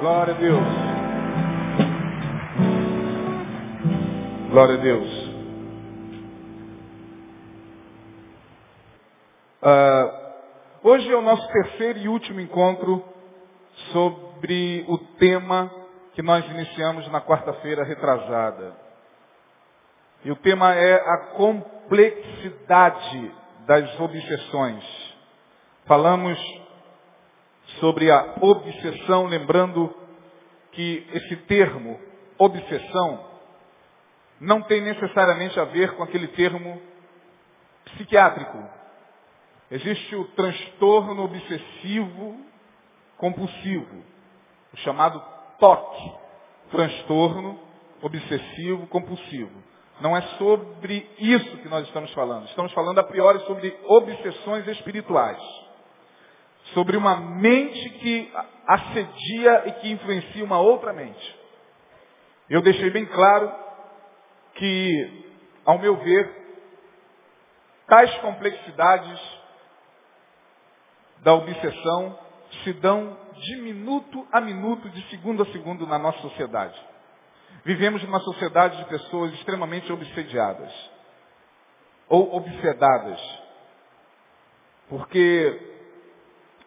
Glória a Deus. Glória a Deus. Ah, hoje é o nosso terceiro e último encontro sobre o tema que nós iniciamos na quarta-feira retrasada. E o tema é a complexidade das obsessões. Falamos sobre a obsessão, lembrando que esse termo, obsessão, não tem necessariamente a ver com aquele termo psiquiátrico. Existe o transtorno obsessivo compulsivo, o chamado TOC, transtorno obsessivo compulsivo. Não é sobre isso que nós estamos falando. Estamos falando a priori sobre obsessões espirituais sobre uma mente que assedia e que influencia uma outra mente. Eu deixei bem claro que, ao meu ver, tais complexidades da obsessão se dão de minuto a minuto, de segundo a segundo na nossa sociedade. Vivemos numa sociedade de pessoas extremamente obsediadas ou obsedadas. Porque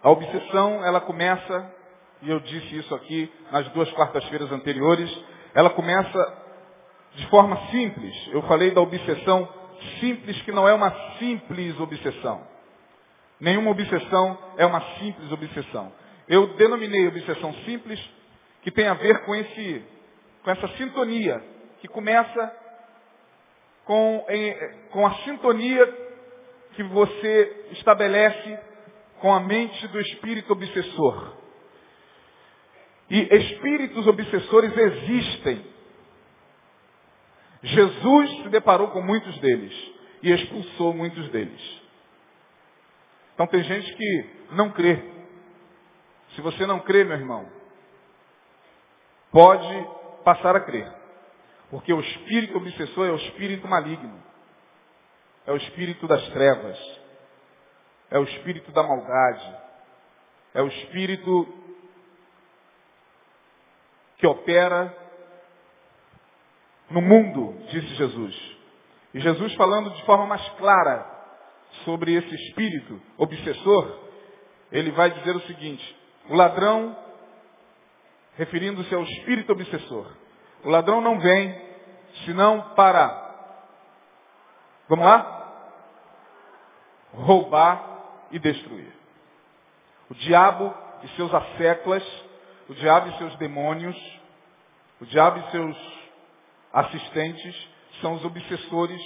a obsessão, ela começa, e eu disse isso aqui nas duas quartas-feiras anteriores, ela começa de forma simples. Eu falei da obsessão simples, que não é uma simples obsessão. Nenhuma obsessão é uma simples obsessão. Eu denominei obsessão simples, que tem a ver com, esse, com essa sintonia, que começa com, em, com a sintonia que você estabelece com a mente do espírito obsessor. E espíritos obsessores existem. Jesus se deparou com muitos deles e expulsou muitos deles. Então tem gente que não crê. Se você não crê, meu irmão, pode passar a crer. Porque o espírito obsessor é o espírito maligno. É o espírito das trevas é o espírito da maldade, é o espírito que opera no mundo, disse Jesus. E Jesus falando de forma mais clara sobre esse espírito obsessor, ele vai dizer o seguinte, o ladrão, referindo-se ao espírito obsessor, o ladrão não vem senão para, vamos lá? Roubar, e destruir. O diabo e seus asseclas, o diabo e seus demônios, o diabo e seus assistentes são os obsessores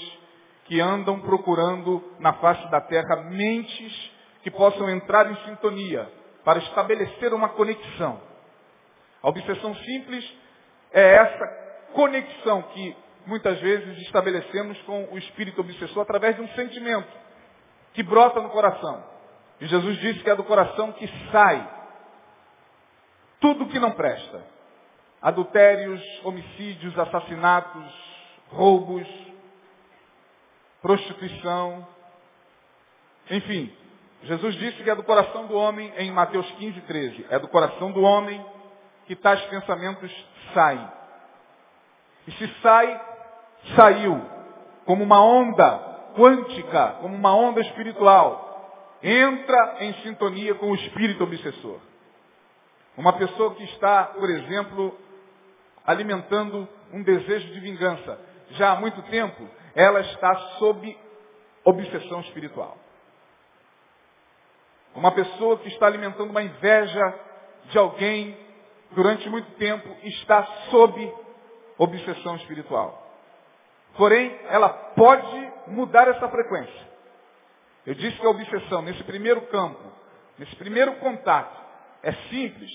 que andam procurando na face da terra mentes que possam entrar em sintonia para estabelecer uma conexão. A obsessão simples é essa conexão que muitas vezes estabelecemos com o espírito obsessor através de um sentimento que brota no coração. E Jesus disse que é do coração que sai tudo que não presta. Adultérios, homicídios, assassinatos, roubos, prostituição. Enfim, Jesus disse que é do coração do homem em Mateus 15, 13. É do coração do homem que tais pensamentos saem. E se sai, saiu. Como uma onda quântica, como uma onda espiritual entra em sintonia com o espírito obsessor. Uma pessoa que está, por exemplo, alimentando um desejo de vingança já há muito tempo, ela está sob obsessão espiritual. Uma pessoa que está alimentando uma inveja de alguém durante muito tempo está sob obsessão espiritual. Porém, ela pode mudar essa frequência. Eu disse que a obsessão, nesse primeiro campo, nesse primeiro contato, é simples,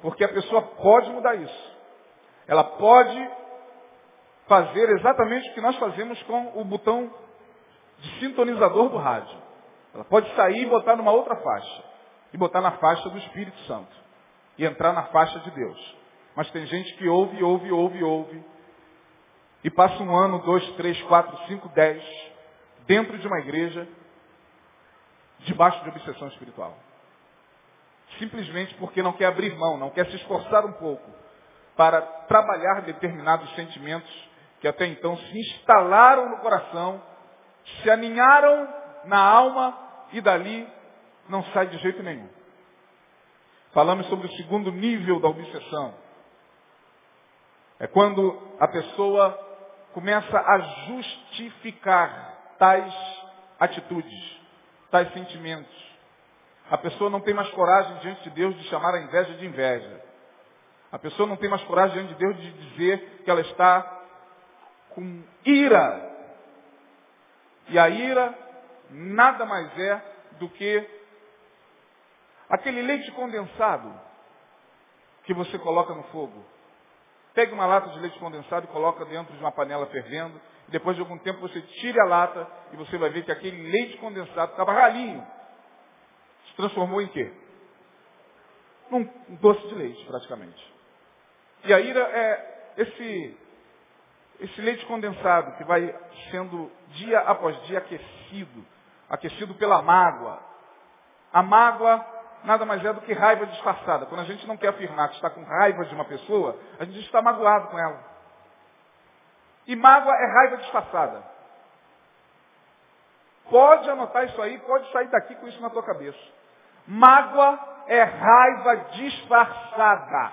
porque a pessoa pode mudar isso. Ela pode fazer exatamente o que nós fazemos com o botão de sintonizador do rádio. Ela pode sair e botar numa outra faixa. E botar na faixa do Espírito Santo. E entrar na faixa de Deus. Mas tem gente que ouve, ouve, ouve, ouve. E passa um ano, dois, três, quatro, cinco, dez, dentro de uma igreja, debaixo de obsessão espiritual. simplesmente porque não quer abrir mão, não quer se esforçar um pouco para trabalhar determinados sentimentos que até então se instalaram no coração, se aninharam na alma e dali não sai de jeito nenhum. Falamos sobre o segundo nível da obsessão. É quando a pessoa começa a justificar tais atitudes, tais sentimentos. A pessoa não tem mais coragem diante de Deus de chamar a inveja de inveja. A pessoa não tem mais coragem diante de Deus de dizer que ela está com ira. E a ira nada mais é do que aquele leite condensado que você coloca no fogo. Pegue uma lata de leite condensado e coloca dentro de uma panela fervendo. Depois de algum tempo você tire a lata e você vai ver que aquele leite condensado estava ralinho. Se transformou em quê? Num doce de leite, praticamente. E a ira é esse, esse leite condensado que vai sendo dia após dia aquecido, aquecido pela mágoa. A mágoa nada mais é do que raiva disfarçada. Quando a gente não quer afirmar que está com raiva de uma pessoa, a gente está magoado com ela. E mágoa é raiva disfarçada. Pode anotar isso aí, pode sair daqui com isso na tua cabeça. Mágoa é raiva disfarçada.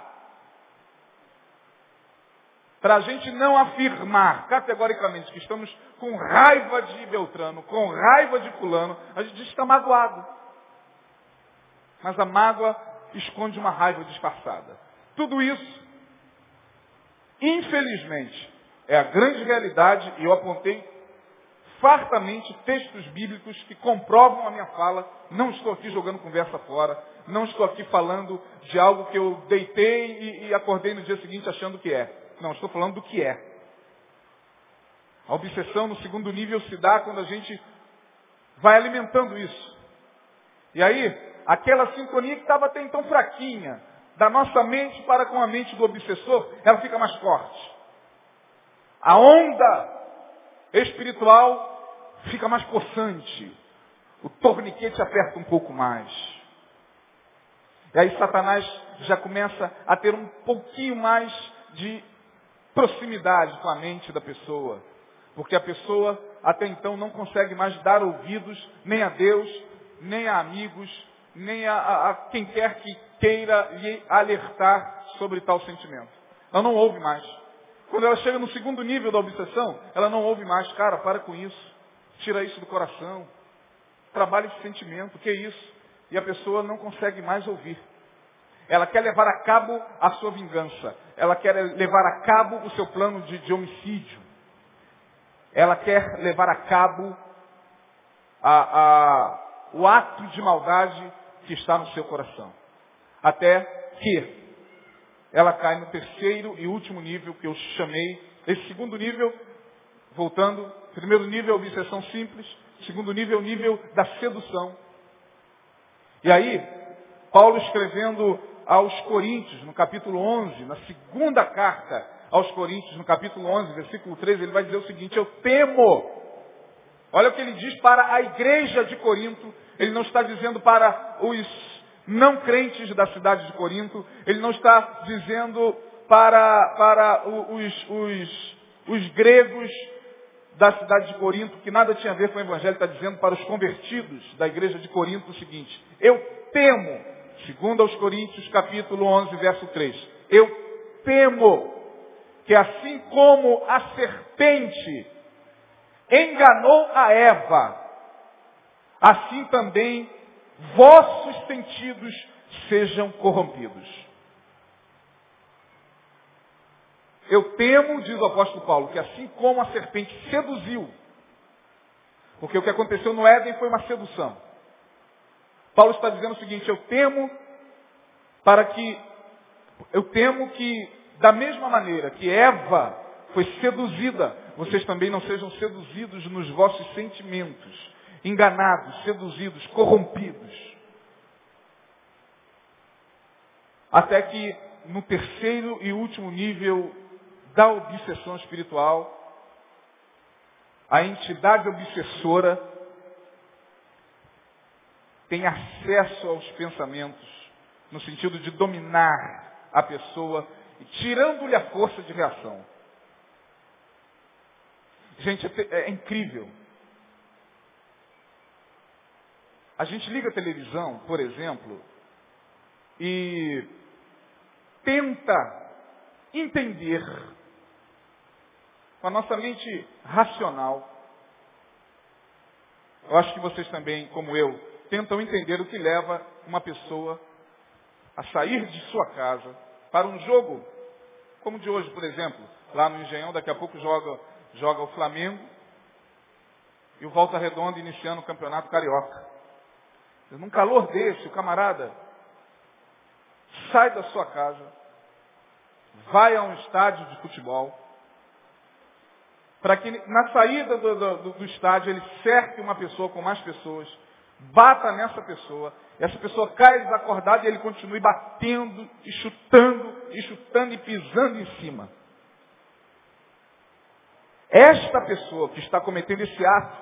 Para a gente não afirmar categoricamente que estamos com raiva de Beltrano, com raiva de fulano, a gente está magoado. Mas a mágoa esconde uma raiva disfarçada. Tudo isso, infelizmente, é a grande realidade e eu apontei fartamente textos bíblicos que comprovam a minha fala. Não estou aqui jogando conversa fora. Não estou aqui falando de algo que eu deitei e, e acordei no dia seguinte achando que é. Não, estou falando do que é. A obsessão no segundo nível se dá quando a gente vai alimentando isso. E aí, aquela sintonia que estava até então fraquinha, da nossa mente para com a mente do obsessor, ela fica mais forte. A onda espiritual fica mais possante. O torniquete aperta um pouco mais. E aí Satanás já começa a ter um pouquinho mais de proximidade com a mente da pessoa. Porque a pessoa até então não consegue mais dar ouvidos nem a Deus, nem a amigos, nem a, a, a quem quer que queira lhe alertar sobre tal sentimento. Ela não ouve mais. Quando ela chega no segundo nível da obsessão, ela não ouve mais. Cara, para com isso. Tira isso do coração. Trabalhe esse sentimento. Que é isso? E a pessoa não consegue mais ouvir. Ela quer levar a cabo a sua vingança. Ela quer levar a cabo o seu plano de, de homicídio. Ela quer levar a cabo a, a, o ato de maldade que está no seu coração. Até que ela cai no terceiro e último nível que eu chamei. Esse segundo nível, voltando, primeiro nível é obsessão simples, segundo nível é o nível da sedução. E aí, Paulo escrevendo aos Coríntios, no capítulo 11, na segunda carta aos Coríntios, no capítulo 11, versículo 13, ele vai dizer o seguinte, eu temo. Olha o que ele diz para a igreja de Corinto. Ele não está dizendo para os não crentes da cidade de Corinto. Ele não está dizendo para, para os, os, os gregos da cidade de Corinto, que nada tinha a ver com o Evangelho, está dizendo para os convertidos da igreja de Corinto o seguinte, eu temo, segundo aos Coríntios capítulo 11, verso 3, eu temo que assim como a serpente enganou a Eva, assim também vossos sentidos sejam corrompidos. Eu temo, diz o apóstolo Paulo, que assim como a serpente seduziu, porque o que aconteceu no Éden foi uma sedução. Paulo está dizendo o seguinte, eu temo para que, eu temo que, da mesma maneira que Eva foi seduzida, vocês também não sejam seduzidos nos vossos sentimentos enganados, seduzidos, corrompidos. Até que no terceiro e último nível da obsessão espiritual, a entidade obsessora tem acesso aos pensamentos no sentido de dominar a pessoa, tirando-lhe a força de reação. Gente, é, é incrível. A gente liga a televisão, por exemplo, e tenta entender com a nossa mente racional. Eu acho que vocês também, como eu, tentam entender o que leva uma pessoa a sair de sua casa para um jogo, como de hoje, por exemplo. Lá no Engenhão, daqui a pouco joga, joga o Flamengo e o Volta Redonda iniciando o Campeonato Carioca. Num calor desse, o camarada sai da sua casa, vai a um estádio de futebol, para que na saída do, do, do, estádio ele cerque uma pessoa com mais pessoas, bata nessa pessoa, essa pessoa cai desacordada e ele continue batendo e chutando, e chutando e pisando em cima. Esta pessoa que está cometendo esse ato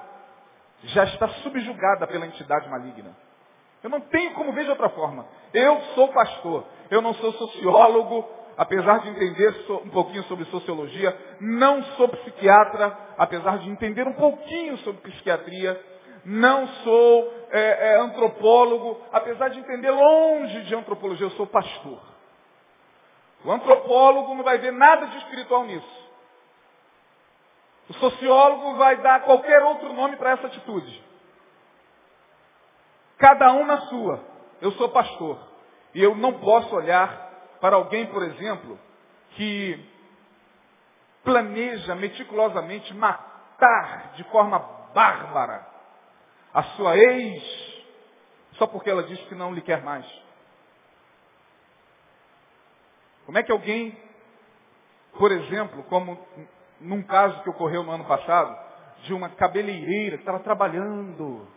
já está subjugada pela entidade maligna. Eu não tenho como ver de outra forma. Eu sou pastor, eu não sou sociólogo, apesar de entender um pouquinho sobre sociologia, não sou psiquiatra, apesar de entender um pouquinho sobre psiquiatria, não sou é, é, antropólogo, apesar de entender longe de antropologia, eu sou pastor. O antropólogo não vai ver nada de espiritual nisso. O sociólogo vai dar qualquer outro nome para essa atitude. Cada um na sua. Eu sou pastor. E eu não posso olhar para alguém, por exemplo, que planeja meticulosamente matar de forma bárbara a sua ex, só porque ela diz que não lhe quer mais. Como é que alguém, por exemplo, como num caso que ocorreu no ano passado, de uma cabeleireira que estava trabalhando,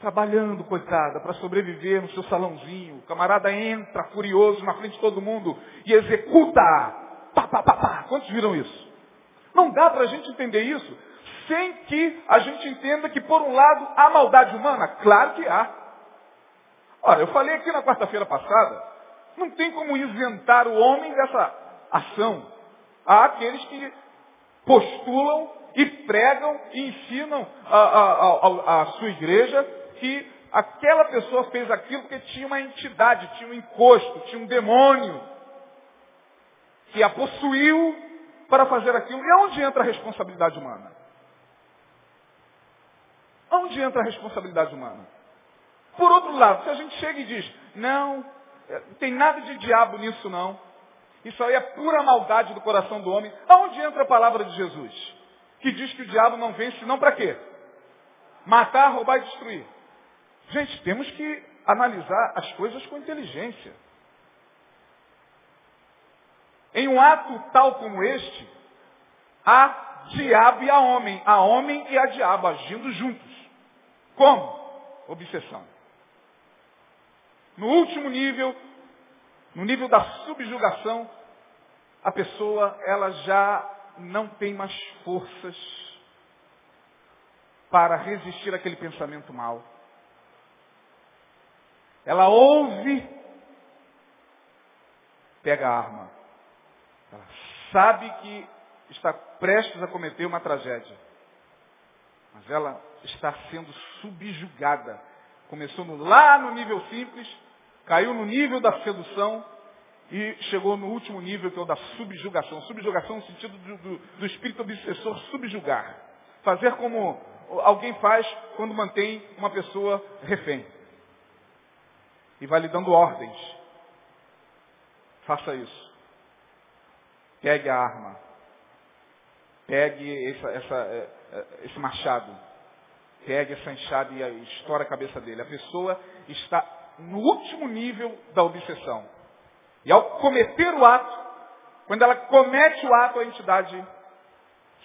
trabalhando, coitada, para sobreviver no seu salãozinho. O camarada entra furioso na frente de todo mundo e executa. Pá, pá, pá, pá. Quantos viram isso? Não dá para a gente entender isso sem que a gente entenda que, por um lado, há maldade humana. Claro que há. Olha, eu falei aqui na quarta-feira passada, não tem como isentar o homem dessa ação. Há aqueles que postulam e pregam e ensinam a sua igreja que aquela pessoa fez aquilo porque tinha uma entidade, tinha um encosto, tinha um demônio que a possuiu para fazer aquilo. E onde entra a responsabilidade humana? Onde entra a responsabilidade humana? Por outro lado, se a gente chega e diz, não, não tem nada de diabo nisso não. Isso aí é pura maldade do coração do homem. Aonde entra a palavra de Jesus? Que diz que o diabo não vem senão para quê? Matar, roubar e destruir. Gente, temos que analisar as coisas com inteligência. Em um ato tal como este, há diabo e há homem, há homem e há diabo agindo juntos. Como? Obsessão. No último nível, no nível da subjugação, a pessoa ela já não tem mais forças para resistir àquele pensamento mal. Ela ouve, pega a arma. Ela sabe que está prestes a cometer uma tragédia. Mas ela está sendo subjugada. Começou no, lá no nível simples, caiu no nível da sedução e chegou no último nível, que é o da subjugação. Subjugação no sentido do, do, do espírito obsessor subjugar. Fazer como alguém faz quando mantém uma pessoa refém e vai lhe dando ordens. Faça isso. Pegue a arma. Pegue essa, essa, é, é, esse machado. Pegue essa enxada e estoura a cabeça dele. A pessoa está no último nível da obsessão. E ao cometer o ato, quando ela comete o ato, a entidade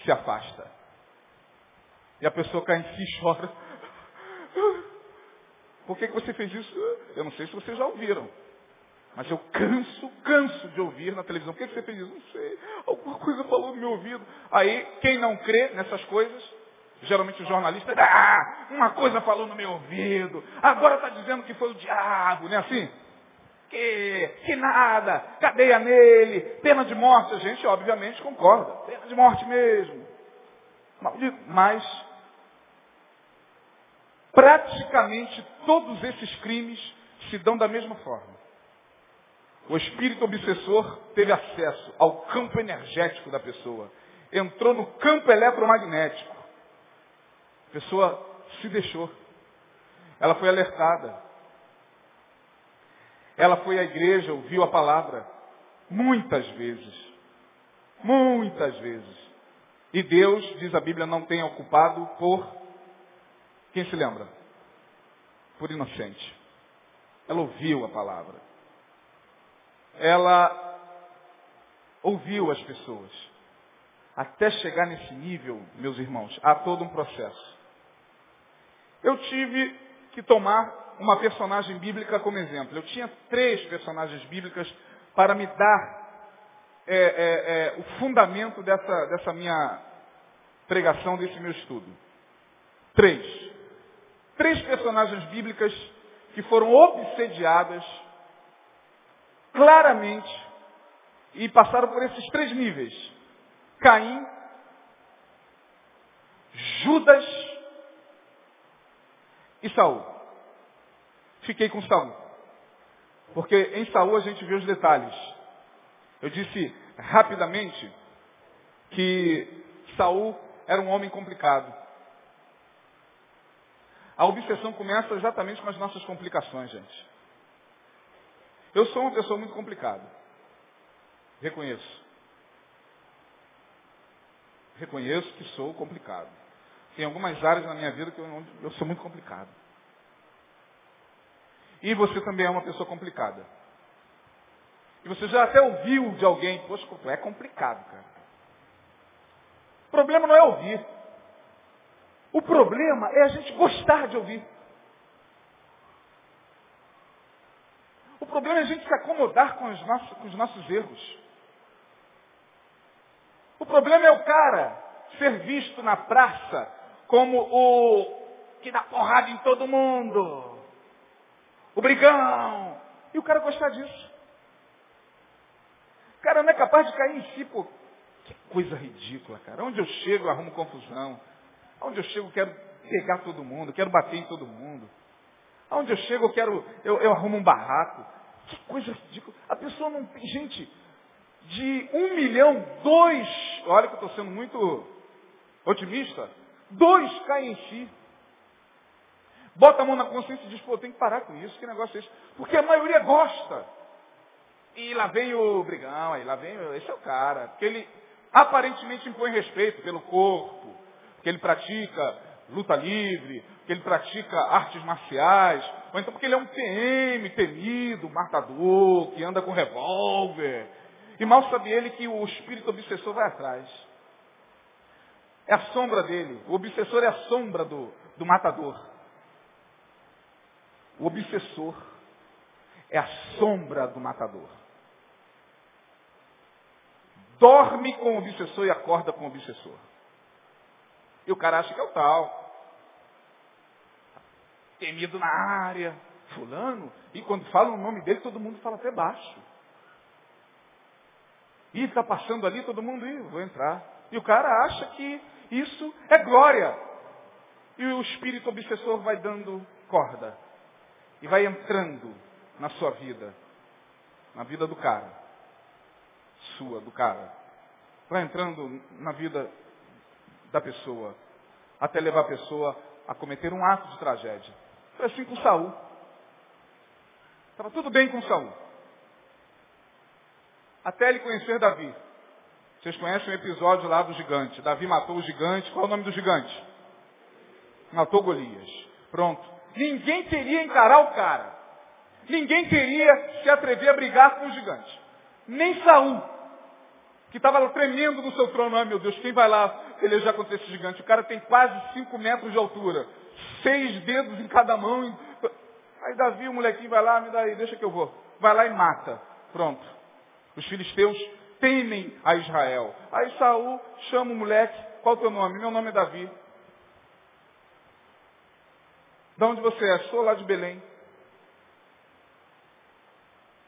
se afasta. E a pessoa cai em si e chora. Por que, que você fez isso? Eu não sei se vocês já ouviram. Mas eu canso, canso de ouvir na televisão. Por que, que você fez isso? Não sei. Alguma coisa falou no meu ouvido. Aí, quem não crê nessas coisas, geralmente o jornalista, ah, uma coisa falou no meu ouvido. Agora está dizendo que foi o diabo, não é assim? Que, que nada, cadeia nele, pena de morte. A gente, obviamente, concorda. Pena de morte mesmo. Mas, praticamente todos esses crimes se dão da mesma forma. O espírito obsessor teve acesso ao campo energético da pessoa. Entrou no campo eletromagnético. A pessoa se deixou. Ela foi alertada. Ela foi à igreja, ouviu a palavra. Muitas vezes. Muitas vezes. E Deus, diz a Bíblia, não tem ocupado por. Quem se lembra? Por inocente. Ela ouviu a palavra. Ela ouviu as pessoas. Até chegar nesse nível, meus irmãos, há todo um processo. Eu tive que tomar uma personagem bíblica como exemplo. Eu tinha três personagens bíblicas para me dar é, é, é, o fundamento dessa, dessa minha pregação, desse meu estudo. Três. Três personagens bíblicas que foram obsediadas claramente e passaram por esses três níveis. Caim, Judas e Saul. Fiquei com Saul. Porque em Saul a gente vê os detalhes. Eu disse rapidamente que Saul era um homem complicado. A obsessão começa exatamente com as nossas complicações, gente. Eu sou uma pessoa muito complicada. Reconheço. Reconheço que sou complicado. Tem algumas áreas na minha vida que eu, eu sou muito complicado. E você também é uma pessoa complicada. E você já até ouviu de alguém, poxa, é complicado, cara. O problema não é ouvir. O problema é a gente gostar de ouvir. O problema é a gente se acomodar com os nossos, com os nossos erros. O problema é o cara ser visto na praça como o que dá porrada em todo mundo. O brigão. E o cara gostar disso. O cara não é capaz de cair em si, pô. Que coisa ridícula, cara. Onde eu chego, eu arrumo confusão. Onde eu chego, eu quero pegar todo mundo, quero bater em todo mundo. Aonde eu chego, eu quero, eu, eu arrumo um barraco. Que coisa ridícula. A pessoa não tem, gente, de um milhão, dois, olha que eu estou sendo muito otimista, dois caem em si. Bota a mão na consciência e diz, pô, tem que parar com isso, que negócio é esse? Porque a maioria gosta. E lá vem o brigão, aí lá vem, esse é o cara. Porque ele aparentemente impõe respeito pelo corpo, porque ele pratica luta livre, porque ele pratica artes marciais, ou então porque ele é um PM temido, matador, que anda com revólver. E mal sabe ele que o espírito obsessor vai atrás. É a sombra dele. O obsessor é a sombra do, do matador. O obsessor é a sombra do matador. Dorme com o obsessor e acorda com o obsessor. E o cara acha que é o tal. Temido na área. Fulano. E quando fala o nome dele, todo mundo fala até baixo. E está passando ali, todo mundo, Ih, vou entrar. E o cara acha que isso é glória. E o espírito obsessor vai dando corda. E vai entrando na sua vida. Na vida do cara. Sua, do cara. Vai entrando na vida da pessoa, até levar a pessoa a cometer um ato de tragédia. Foi assim com Saul. Estava tudo bem com Saul. Até ele conhecer Davi. Vocês conhecem o episódio lá do gigante. Davi matou o gigante. Qual é o nome do gigante? Matou Golias. Pronto. Ninguém queria encarar o cara. Ninguém queria se atrever a brigar com o gigante. Nem Saul que estava tremendo no seu trono. Ai meu Deus, quem vai lá pelejar contra esse gigante? O cara tem quase 5 metros de altura, seis dedos em cada mão. Aí Davi, o molequinho, vai lá, me dá aí, deixa que eu vou. Vai lá e mata. Pronto. Os filisteus temem a Israel. Aí Saul chama o moleque, qual o teu nome? Meu nome é Davi. De onde você é? Sou lá de Belém.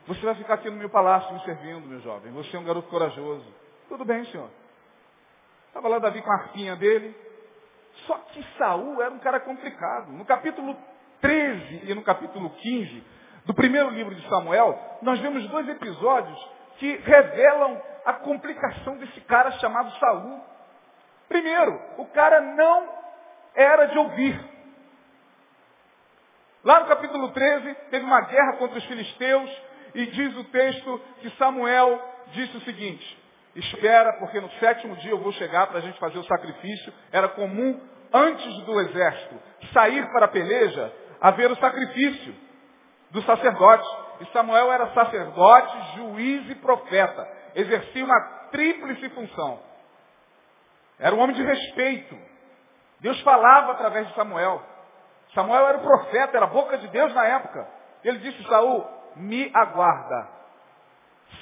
Você vai ficar aqui no meu palácio me servindo, meu jovem. Você é um garoto corajoso. Tudo bem, senhor. Estava lá Davi com a arpinha dele. Só que Saul era um cara complicado. No capítulo 13 e no capítulo 15 do primeiro livro de Samuel, nós vemos dois episódios que revelam a complicação desse cara chamado Saul. Primeiro, o cara não era de ouvir. Lá no capítulo 13, teve uma guerra contra os filisteus, e diz o texto que Samuel disse o seguinte, espera, porque no sétimo dia eu vou chegar para a gente fazer o sacrifício. Era comum, antes do exército sair para a peleja, haver o sacrifício do sacerdote. E Samuel era sacerdote, juiz e profeta. Exercia uma tríplice função. Era um homem de respeito. Deus falava através de Samuel. Samuel era o profeta, era a boca de Deus na época. Ele disse, Saul, me aguarda.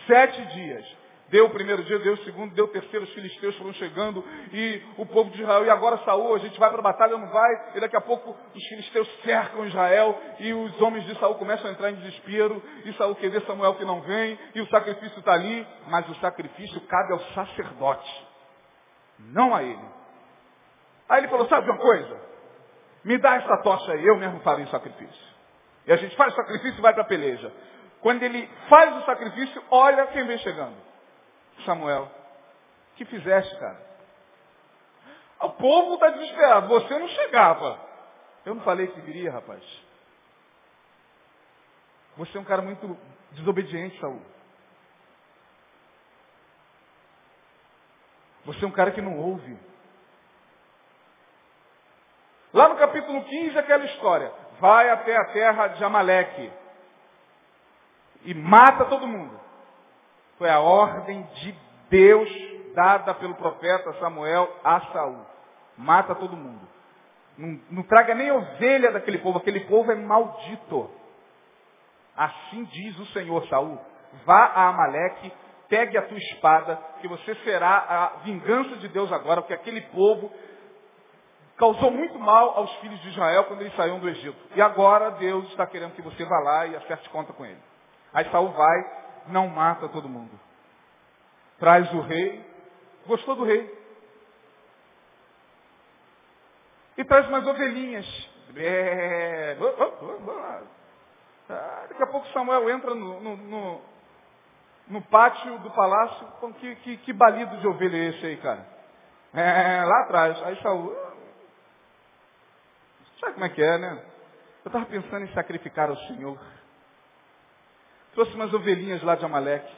Sete dias. Deu o primeiro dia, deu o segundo, deu o terceiro, os filisteus foram chegando e o povo de Israel, e agora Saul, a gente vai para a batalha, não vai, e daqui a pouco os filisteus cercam Israel e os homens de Saul começam a entrar em desespero, e Saul quer ver Samuel que não vem, e o sacrifício está ali, mas o sacrifício cabe ao sacerdote, não a ele. Aí ele falou, sabe uma coisa? Me dá essa tocha aí, eu mesmo farei o sacrifício. E a gente faz o sacrifício e vai para a peleja. Quando ele faz o sacrifício, olha quem vem chegando. Samuel. que fizeste, cara? O povo está desesperado. Você não chegava. Eu não falei que viria, rapaz. Você é um cara muito desobediente, Saul. Você é um cara que não ouve. Lá no capítulo 15, aquela história. Vai até a terra de Amaleque e mata todo mundo. Foi a ordem de Deus dada pelo profeta Samuel a Saul. Mata todo mundo. Não, não traga nem ovelha daquele povo, aquele povo é maldito. Assim diz o Senhor Saul. Vá a Amaleque, pegue a tua espada, que você será a vingança de Deus agora, porque aquele povo causou muito mal aos filhos de Israel quando eles saíram do Egito. E agora Deus está querendo que você vá lá e acerte conta com ele. Aí Saul vai, não mata todo mundo. Traz o rei, gostou do rei. E traz umas ovelhinhas. É... Ah, daqui a pouco Samuel entra no, no, no, no pátio do palácio. Com que, que, que, balido de ovelha é esse aí, cara? É, lá atrás. Aí Saul. Sabe como é que é, né? Eu estava pensando em sacrificar ao Senhor. Trouxe umas ovelhinhas lá de Amaleque.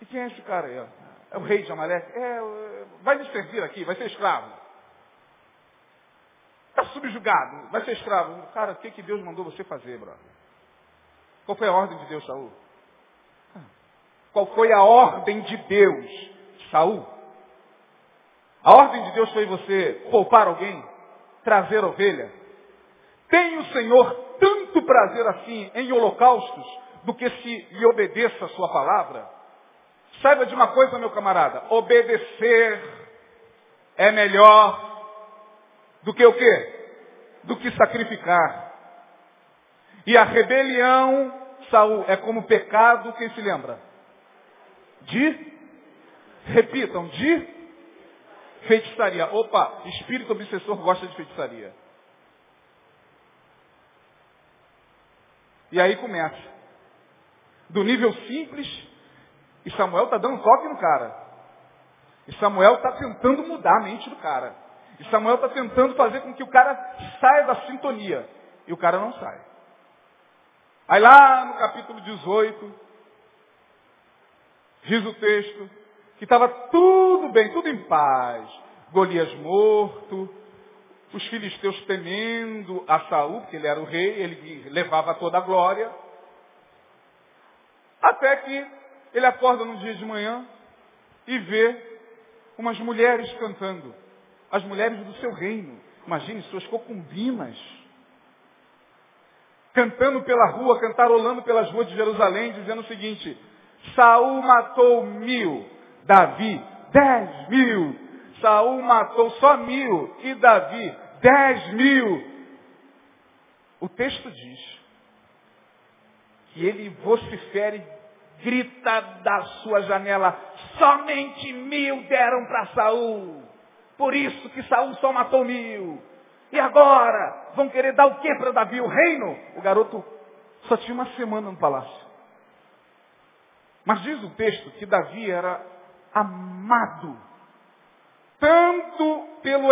E quem é esse cara aí? É o rei de Amaleque? É, vai me servir aqui, vai ser escravo. Está subjugado, vai ser escravo. Cara, o que, que Deus mandou você fazer, brother? Qual foi a ordem de Deus, Saul? Qual foi a ordem de Deus, Saul? A ordem de Deus foi você poupar alguém, trazer ovelha. Tem o Senhor tanto prazer assim em holocaustos do que se lhe obedeça a sua palavra? Saiba de uma coisa, meu camarada, obedecer é melhor do que o quê? Do que sacrificar. E a rebelião, Saul, é como pecado, quem se lembra? De? Repitam, de feitiçaria. Opa, espírito obsessor gosta de feitiçaria. E aí começa. Do nível simples, e Samuel está dando toque no cara. E Samuel está tentando mudar a mente do cara. E Samuel está tentando fazer com que o cara saia da sintonia. E o cara não sai. Aí lá no capítulo 18, diz o texto, que estava tudo bem, tudo em paz. Golias morto, os filisteus temendo a Saul, porque ele era o rei, ele levava toda a glória. Até que ele acorda no dia de manhã e vê umas mulheres cantando. As mulheres do seu reino. Imagine suas concubinas. Cantando pela rua, cantarolando pelas ruas de Jerusalém, dizendo o seguinte, Saul matou mil, Davi dez mil. Saul matou só mil e Davi Dez mil. O texto diz E ele vocifere, grita da sua janela, somente mil deram para Saul. Por isso que Saul só matou mil. E agora? Vão querer dar o que para Davi? O reino? O garoto só tinha uma semana no palácio. Mas diz o texto que Davi era amado tanto pelo,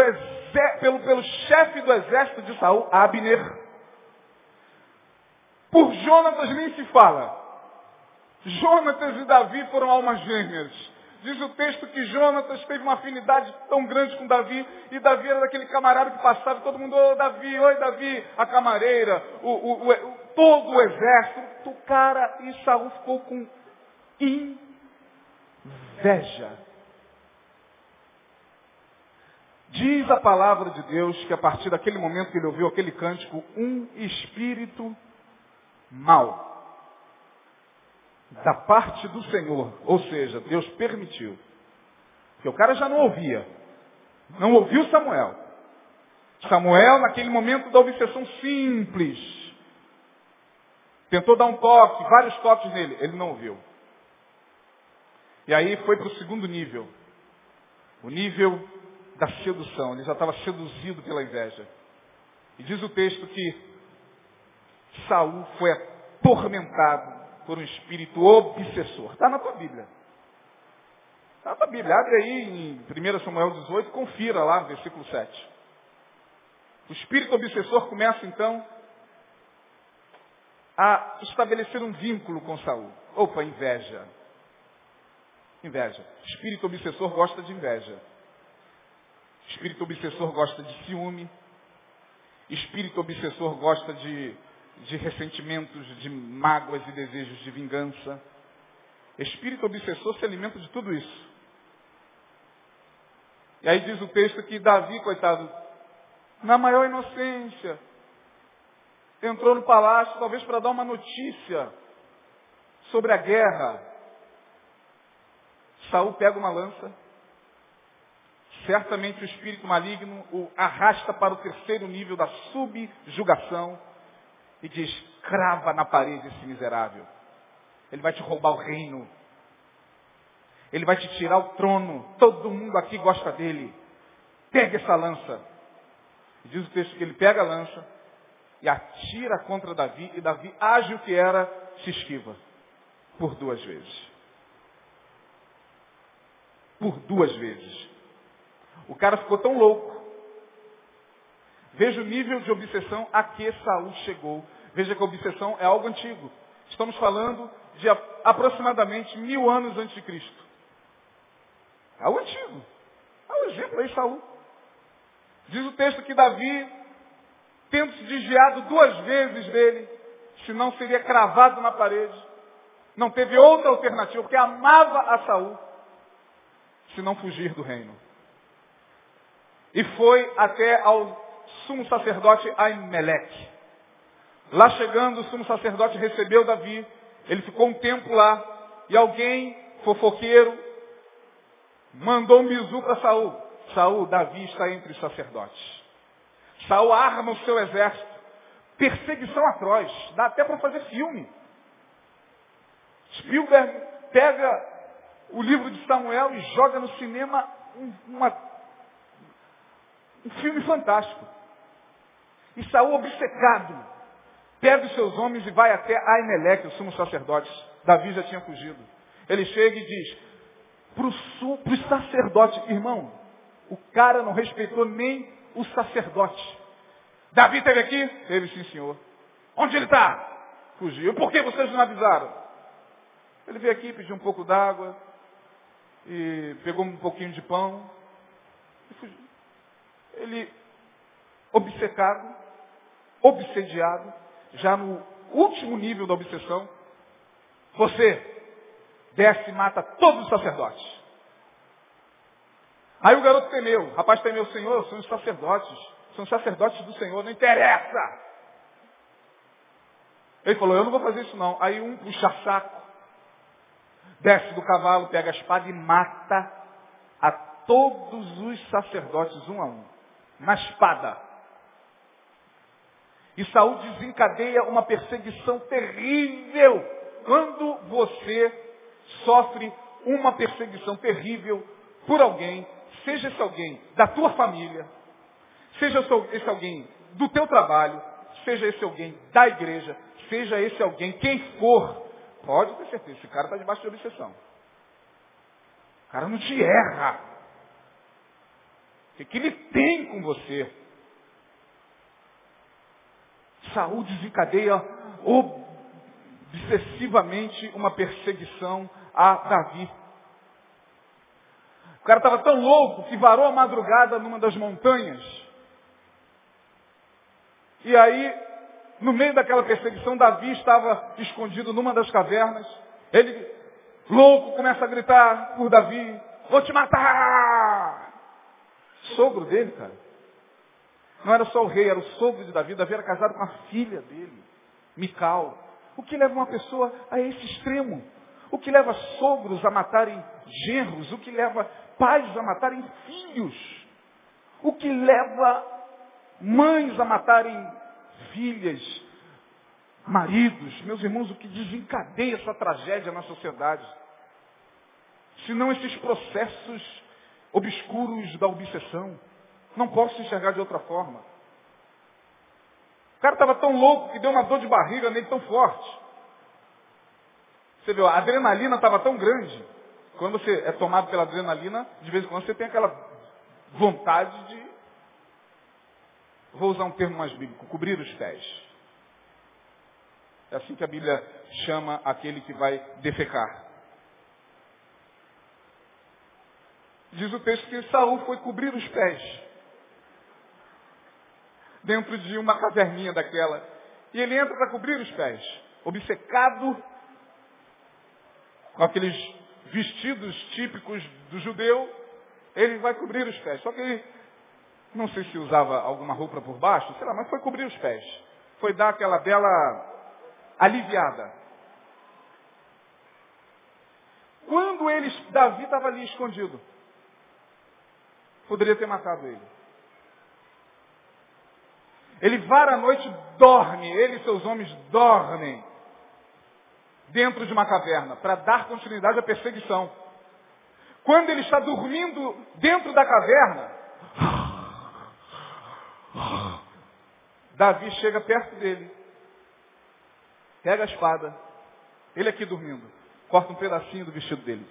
pelo, pelo chefe do exército de Saul, Abner, por Jonatas nem se fala. Jonatas e Davi foram almas gêmeas. Diz o texto que Jonatas teve uma afinidade tão grande com Davi, e Davi era daquele camarada que passava, e todo mundo, ô oh, Davi, oi Davi, a camareira, o, o, o, todo o exército, o cara, e Saul ficou com inveja. Diz a palavra de Deus que a partir daquele momento que ele ouviu aquele cântico, um espírito mau da parte do Senhor, ou seja, Deus permitiu. Porque o cara já não ouvia. Não ouviu Samuel. Samuel, naquele momento da obsessão simples, tentou dar um toque, vários toques nele, ele não ouviu. E aí foi para o segundo nível. O nível da sedução. Ele já estava seduzido pela inveja. E diz o texto que Saul foi atormentado por um espírito obsessor. Está na tua Bíblia. Está na tua Bíblia. Abre aí em 1 Samuel 18, confira lá versículo 7. O espírito obsessor começa então a estabelecer um vínculo com Saul. Opa, inveja. Inveja. Espírito obsessor gosta de inveja. Espírito obsessor gosta de ciúme. Espírito obsessor gosta de, de ressentimentos, de mágoas e desejos de vingança. Espírito obsessor se alimenta de tudo isso. E aí diz o texto que Davi, coitado, na maior inocência, entrou no palácio talvez para dar uma notícia sobre a guerra. Saul pega uma lança, certamente o espírito maligno o arrasta para o terceiro nível da subjugação e diz, crava na parede esse miserável. Ele vai te roubar o reino. Ele vai te tirar o trono. Todo mundo aqui gosta dele. Pega essa lança. Diz o texto que ele pega a lança e atira contra Davi, e Davi o que era, se esquiva. Por duas vezes. Por duas vezes. O cara ficou tão louco. Veja o nível de obsessão a que Saul chegou. Veja que a obsessão é algo antigo. Estamos falando de aproximadamente mil anos antes de Cristo. É algo antigo. É um exemplo aí, Saul. Diz o texto que Davi, tendo se desviado duas vezes dele, senão seria cravado na parede. Não teve outra alternativa, porque amava a Saul, se não fugir do reino e foi até ao sumo sacerdote Aimeleque. Lá chegando, o sumo sacerdote recebeu Davi, ele ficou um tempo lá, e alguém, fofoqueiro, mandou um bisu para Saul. Saul, Davi está entre os sacerdotes. Saul arma o seu exército. Perseguição atroz. Dá até para fazer filme. Spielberg pega o livro de Samuel e joga no cinema uma um filme fantástico. E Saul, obcecado, pega os seus homens e vai até Aimeleque, o sumo sacerdote. Davi já tinha fugido. Ele chega e diz, para os sacerdotes, irmão, o cara não respeitou nem o sacerdote. Davi esteve aqui? Teve sim, senhor. Onde ele está? Fugiu. Por que vocês não avisaram? Ele veio aqui, pediu um pouco d'água, e pegou um pouquinho de pão, e fugiu ele obcecado, obsediado, já no último nível da obsessão, você desce e mata todos os sacerdotes. Aí o garoto temeu, o rapaz temeu, Senhor, são os sacerdotes, são os sacerdotes do Senhor, não interessa. Ele falou, eu não vou fazer isso não. Aí um puxa saco, desce do cavalo, pega a espada e mata a todos os sacerdotes um a um na espada. E Saul desencadeia uma perseguição terrível. Quando você sofre uma perseguição terrível por alguém, seja esse alguém da tua família, seja esse alguém do teu trabalho, seja esse alguém da igreja, seja esse alguém, quem for, pode ter certeza, esse cara está debaixo de obsessão. O cara não te erra. O que, que ele tem com você? Saúl desencadeia obsessivamente uma perseguição a Davi. O cara estava tão louco que varou a madrugada numa das montanhas. E aí, no meio daquela perseguição, Davi estava escondido numa das cavernas. Ele, louco, começa a gritar por Davi: Vou te matar! Sogro dele, cara. Não era só o rei, era o sogro de Davi. Davi era casado com a filha dele, Mical. O que leva uma pessoa a esse extremo? O que leva sogros a matarem genros? O que leva pais a matarem filhos? O que leva mães a matarem filhas, maridos? Meus irmãos, o que desencadeia essa tragédia na sociedade? Senão esses processos obscuros da obsessão. Não posso enxergar de outra forma. O cara estava tão louco que deu uma dor de barriga nele tão forte. Você viu, a adrenalina estava tão grande. Quando você é tomado pela adrenalina, de vez em quando você tem aquela vontade de, vou usar um termo mais bíblico, cobrir os pés. É assim que a Bíblia chama aquele que vai defecar. Diz o texto que Saul foi cobrir os pés. Dentro de uma caverninha daquela. E ele entra para cobrir os pés. Obcecado com aqueles vestidos típicos do judeu, ele vai cobrir os pés. Só que ele, não sei se usava alguma roupa por baixo, sei lá, mas foi cobrir os pés. Foi dar aquela bela aliviada. Quando eles, Davi estava ali escondido, poderia ter matado ele. Ele vara a noite, dorme, ele e seus homens dormem dentro de uma caverna para dar continuidade à perseguição. Quando ele está dormindo dentro da caverna, Davi chega perto dele, pega a espada, ele aqui dormindo, corta um pedacinho do vestido dele,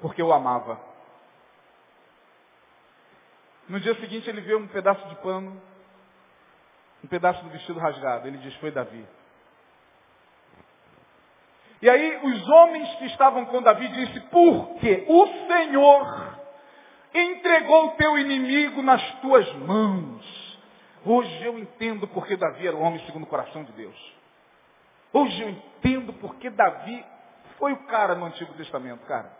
porque o amava. No dia seguinte ele vê um pedaço de pano, um pedaço do vestido rasgado. Ele diz, foi Davi. E aí os homens que estavam com Davi disse, porque o Senhor entregou o teu inimigo nas tuas mãos. Hoje eu entendo porque Davi era o homem segundo o coração de Deus. Hoje eu entendo porque Davi foi o cara no Antigo Testamento, cara.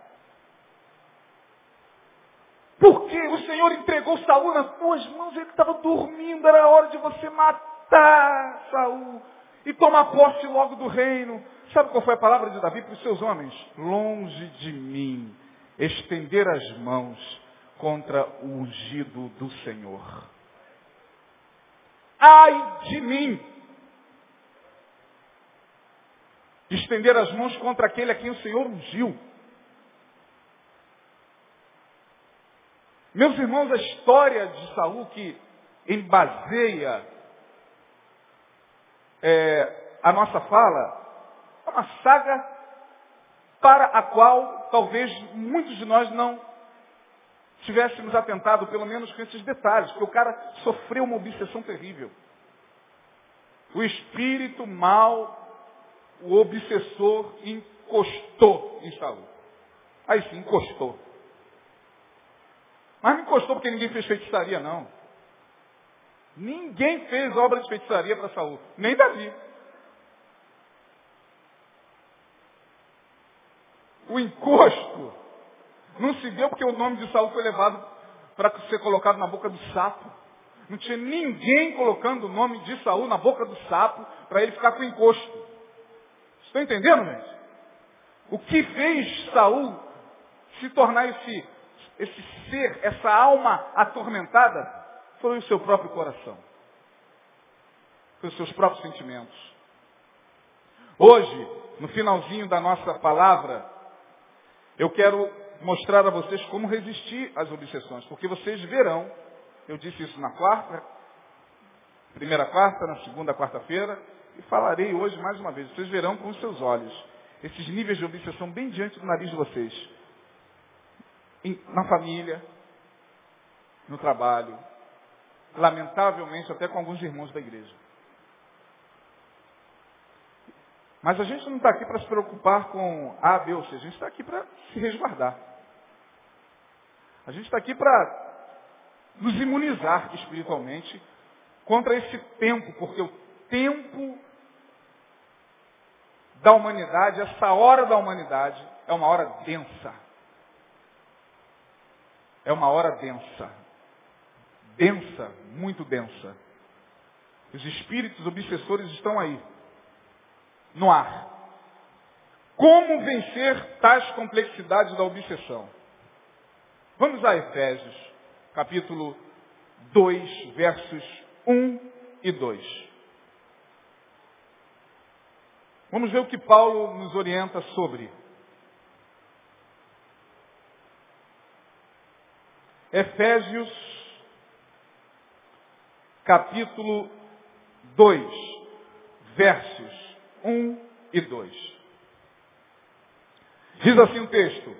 Porque o Senhor entregou Saul nas tuas mãos, ele estava dormindo, era hora de você matar Saul e tomar posse logo do reino. Sabe qual foi a palavra de Davi para os seus homens? Longe de mim estender as mãos contra o ungido do Senhor. Ai de mim! Estender as mãos contra aquele a quem o Senhor ungiu. Meus irmãos, a história de Saul que embaseia é, a nossa fala é uma saga para a qual talvez muitos de nós não tivéssemos atentado, pelo menos com esses detalhes, porque o cara sofreu uma obsessão terrível. O espírito mal, o obsessor, encostou em Saul. Aí sim, encostou. Mas não encostou porque ninguém fez feitiçaria, não. Ninguém fez obra de feitiçaria para Saul, nem Davi. o encosto não se deu porque o nome de Saul foi levado para ser colocado na boca do sapo. Não tinha ninguém colocando o nome de Saul na boca do sapo para ele ficar com encosto. Estão entendendo, gente? O que fez Saul se tornar esse, esse ser, essa alma atormentada, foi o seu próprio coração. pelos seus próprios sentimentos. Hoje, no finalzinho da nossa palavra, eu quero mostrar a vocês como resistir às obsessões, porque vocês verão, eu disse isso na quarta, primeira quarta, na segunda quarta-feira, e falarei hoje mais uma vez. Vocês verão com os seus olhos esses níveis de obsessão bem diante do nariz de vocês. Na família, no trabalho, lamentavelmente até com alguns irmãos da igreja. Mas a gente não está aqui para se preocupar com A, B ou C, a gente está aqui para se resguardar. A gente está aqui para nos imunizar espiritualmente contra esse tempo, porque o tempo da humanidade, essa hora da humanidade, é uma hora densa. É uma hora densa. Densa, muito densa. Os espíritos obsessores estão aí, no ar. Como vencer tais complexidades da obsessão? Vamos a Efésios, capítulo 2, versos 1 e 2. Vamos ver o que Paulo nos orienta sobre. Efésios, capítulo 2, versos 1 e 2. Diz assim o texto: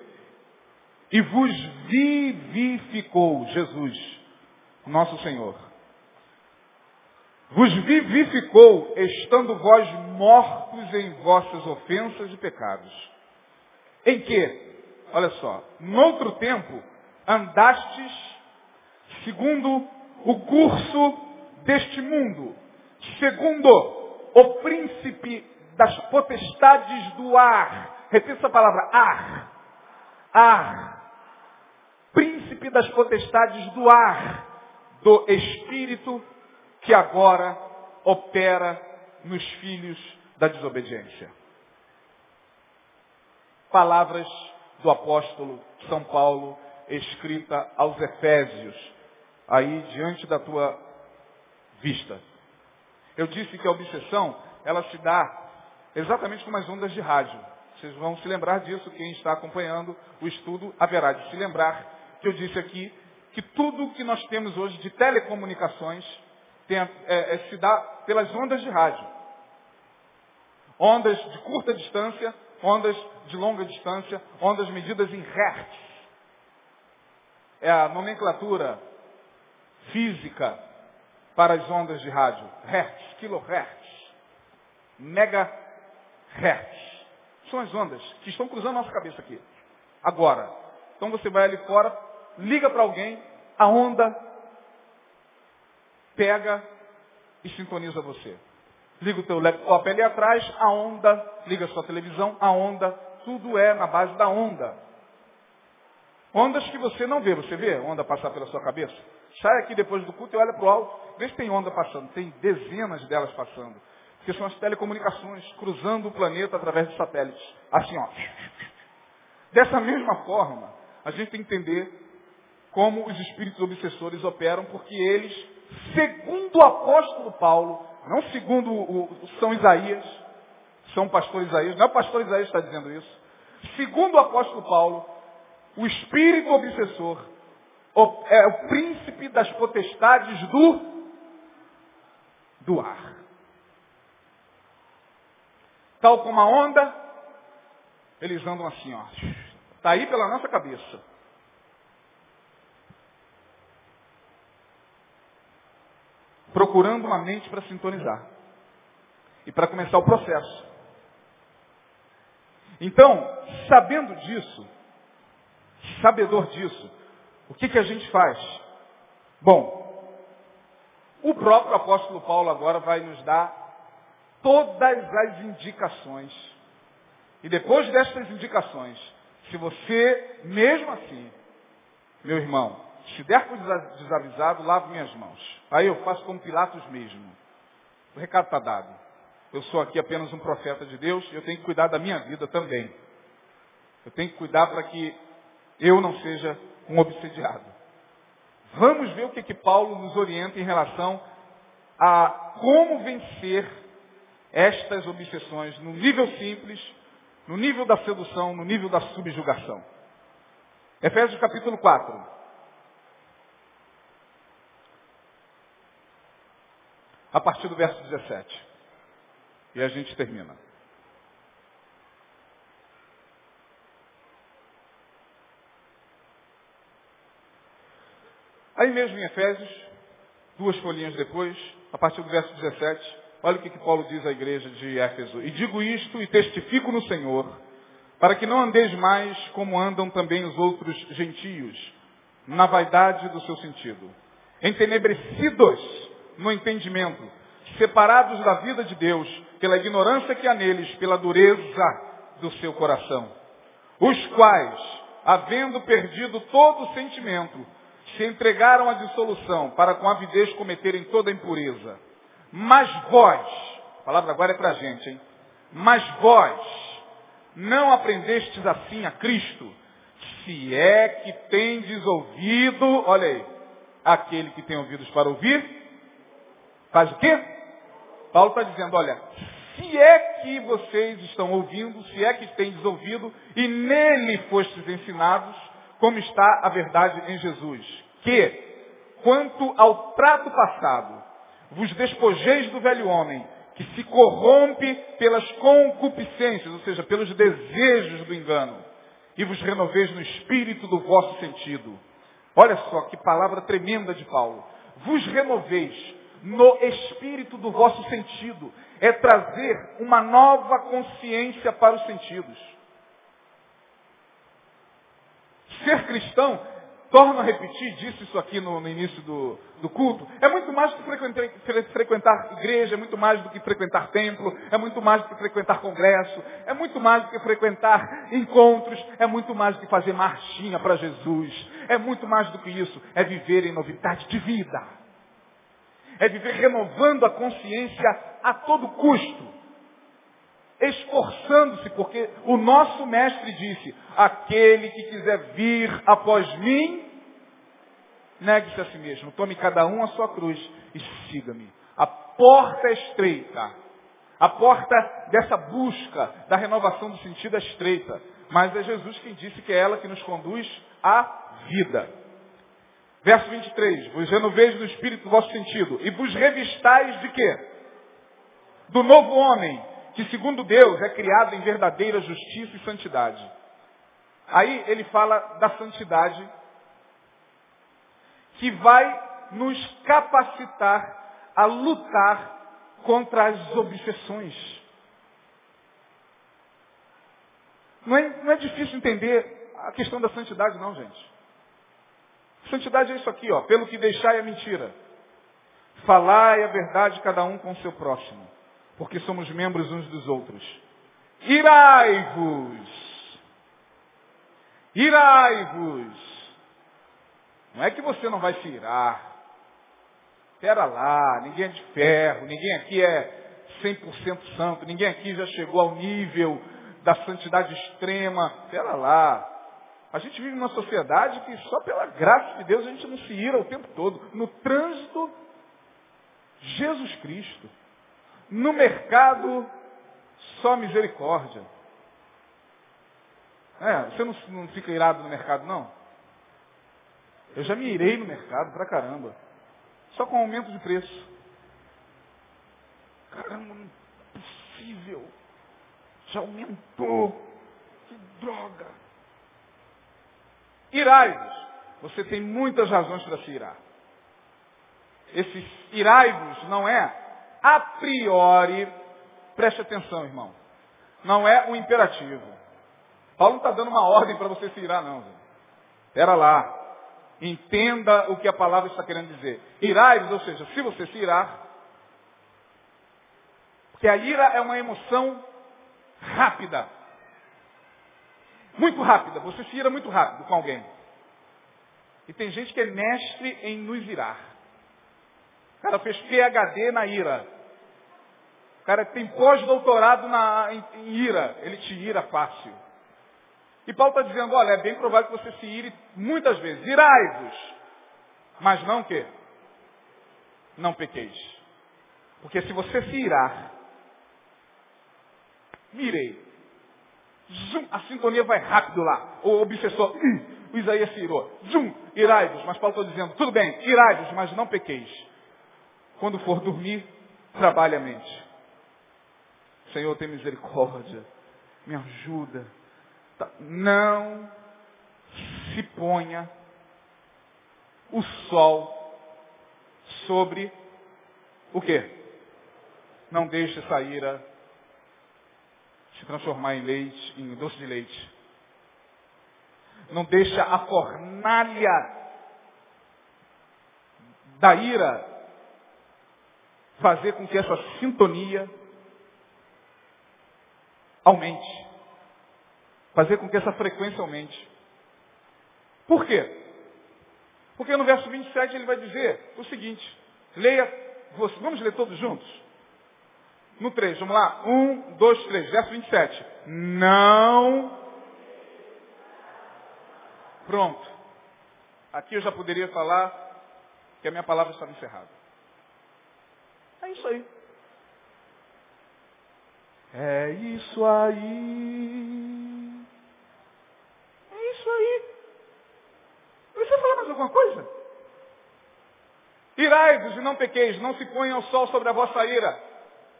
E vos vivificou Jesus, nosso Senhor vos vivificou, estando vós mortos em vossas ofensas e pecados. Em que, olha só, noutro tempo, andastes segundo o curso deste mundo, segundo o príncipe das potestades do ar. Repita essa palavra, ar. Ar. Príncipe das potestades do ar, do espírito que agora opera nos filhos da desobediência. Palavras do apóstolo São Paulo, escrita aos Efésios, aí diante da tua vista. Eu disse que a obsessão, ela se dá exatamente como as ondas de rádio. Vocês vão se lembrar disso, quem está acompanhando o estudo haverá de se lembrar que eu disse aqui que tudo que nós temos hoje de telecomunicações tem, é, é, se dá pelas ondas de rádio. Ondas de curta distância, ondas de longa distância, ondas medidas em hertz. É a nomenclatura física para as ondas de rádio. Hertz, kilohertz, megahertz. São as ondas que estão cruzando nossa cabeça aqui. Agora, então você vai ali fora, liga para alguém, a onda pega e sintoniza você. Liga o teu laptop ali atrás, a onda, liga a sua televisão, a onda, tudo é na base da onda. Ondas que você não vê, você vê onda passar pela sua cabeça? Sai aqui depois do culto e olha para o alto, vê se tem onda passando. Tem dezenas delas passando. Porque são as telecomunicações cruzando o planeta através de satélites. Assim, ó. Dessa mesma forma, a gente tem que entender como os espíritos obsessores operam, porque eles segundo o apóstolo Paulo, não segundo o, São Isaías, São Pastor Isaías, não é o pastor Isaías que está dizendo isso. Segundo o apóstolo Paulo, o espírito obsessor é o príncipe das potestades do, do ar. Tal como a onda, eles andam assim, ó. Está aí pela nossa cabeça. procurando uma mente para sintonizar e para começar o processo. Então, sabendo disso, sabedor disso, o que, que a gente faz? Bom, o próprio apóstolo Paulo agora vai nos dar todas as indicações. E depois destas indicações, se você, mesmo assim, meu irmão, se der por desavisado, lavo minhas mãos. Aí eu faço como Pilatos mesmo. O recado está dado. Eu sou aqui apenas um profeta de Deus e eu tenho que cuidar da minha vida também. Eu tenho que cuidar para que eu não seja um obsediado. Vamos ver o que, que Paulo nos orienta em relação a como vencer estas obsessões no nível simples, no nível da sedução, no nível da subjugação. Efésios capítulo 4. A partir do verso 17. E a gente termina. Aí mesmo em Efésios, duas folhinhas depois, a partir do verso 17, olha o que, que Paulo diz à igreja de Éfeso. E digo isto e testifico no Senhor, para que não andeis mais como andam também os outros gentios, na vaidade do seu sentido, entenebrecidos no entendimento, separados da vida de Deus, pela ignorância que há neles, pela dureza do seu coração, os quais, havendo perdido todo o sentimento, se entregaram à dissolução, para com avidez cometerem toda impureza. Mas vós, a palavra agora é para a gente, hein? Mas vós não aprendestes assim a Cristo, se é que tendes ouvido, olha aí, aquele que tem ouvidos para ouvir, faz o quê? Paulo está dizendo, olha, se é que vocês estão ouvindo, se é que tendes ouvido, e nele fostes ensinados, como está a verdade em Jesus. Que, quanto ao trato passado, vos despojeis do velho homem, que se corrompe pelas concupiscências, ou seja, pelos desejos do engano, e vos renoveis no espírito do vosso sentido. Olha só que palavra tremenda de Paulo. Vos renoveis no espírito do vosso sentido. É trazer uma nova consciência para os sentidos. Ser cristão Torno a repetir, disse isso aqui no, no início do, do, culto, é muito mais do que frequentar, frequentar, igreja, é muito mais do que frequentar templo, é muito mais do que frequentar congresso, é muito mais do que frequentar encontros, é muito mais do que fazer marchinha para Jesus, é muito mais do que isso, é viver em novidade de vida. É viver renovando a consciência a todo custo esforçando-se, porque o nosso mestre disse, aquele que quiser vir após mim, negue-se a si mesmo, tome cada um a sua cruz e siga-me. A porta é estreita. A porta dessa busca da renovação do sentido é estreita. Mas é Jesus quem disse que é ela que nos conduz à vida. Verso 23. Vos renoveis no espírito do vosso sentido. E vos revistais de quê? Do novo homem, que segundo Deus é criado em verdadeira justiça e santidade. Aí ele fala da santidade que vai nos capacitar a lutar contra as obsessões. Não é, não é difícil entender a questão da santidade, não, gente. Santidade é isso aqui, ó. Pelo que deixai a mentira. Falai a verdade cada um com o seu próximo porque somos membros uns dos outros. Irai-vos! Irai-vos! Não é que você não vai se irar. Espera lá, ninguém é de ferro, ninguém aqui é 100% santo, ninguém aqui já chegou ao nível da santidade extrema. Espera lá. A gente vive numa sociedade que só pela graça de Deus a gente não se ira o tempo todo. No trânsito, Jesus Cristo. No mercado, só misericórdia. É, você não, não fica irado no mercado, não? Eu já me irei no mercado pra caramba. Só com aumento de preço. Caramba, não é possível. Já aumentou. Que droga. Irai-vos. Você tem muitas razões para se irar. Esse irai-vos não é a priori, preste atenção, irmão, não é um imperativo. Paulo não está dando uma ordem para você se irar, não. Espera lá. Entenda o que a palavra está querendo dizer. Irai, ou seja, se você se irar, porque a ira é uma emoção rápida. Muito rápida. Você se ira muito rápido com alguém. E tem gente que é mestre em nos irar. O cara fez PHD na ira. O cara tem pós-doutorado em, em, ira. Ele te ira fácil. E Paulo está dizendo, olha, é bem provável que você se ire muitas vezes. Irai-vos. Mas não o quê? Não pequeis. Porque se você se irar, mirei. Zum, a sintonia vai rápido lá. O obsessor, hum, o Isaías se irou. Zum, irai-vos. Mas Paulo está dizendo, tudo bem, irai-vos, mas não pequeis. Quando for dormir, trabalhe a mente. Senhor, tem misericórdia. Me ajuda. Tá, não se ponha o sol sobre o quê? Não deixe essa ira se transformar em leite, em doce de leite. Não deixe a fornalha da ira fazer com que essa sintonia aumente. Fazer com que essa frequência aumente. Por quê? Porque no verso 27 ele vai dizer o seguinte, leia, vamos ler todos juntos? No 3, vamos lá? 1, 2, 3, verso 27. Não. Pronto. Aqui eu já poderia falar que a minha palavra estava encerrada. É isso aí. É isso aí. É isso aí. Você falar mais alguma coisa? Irai-vos e não pequeis, não se ponha o sol sobre a vossa ira.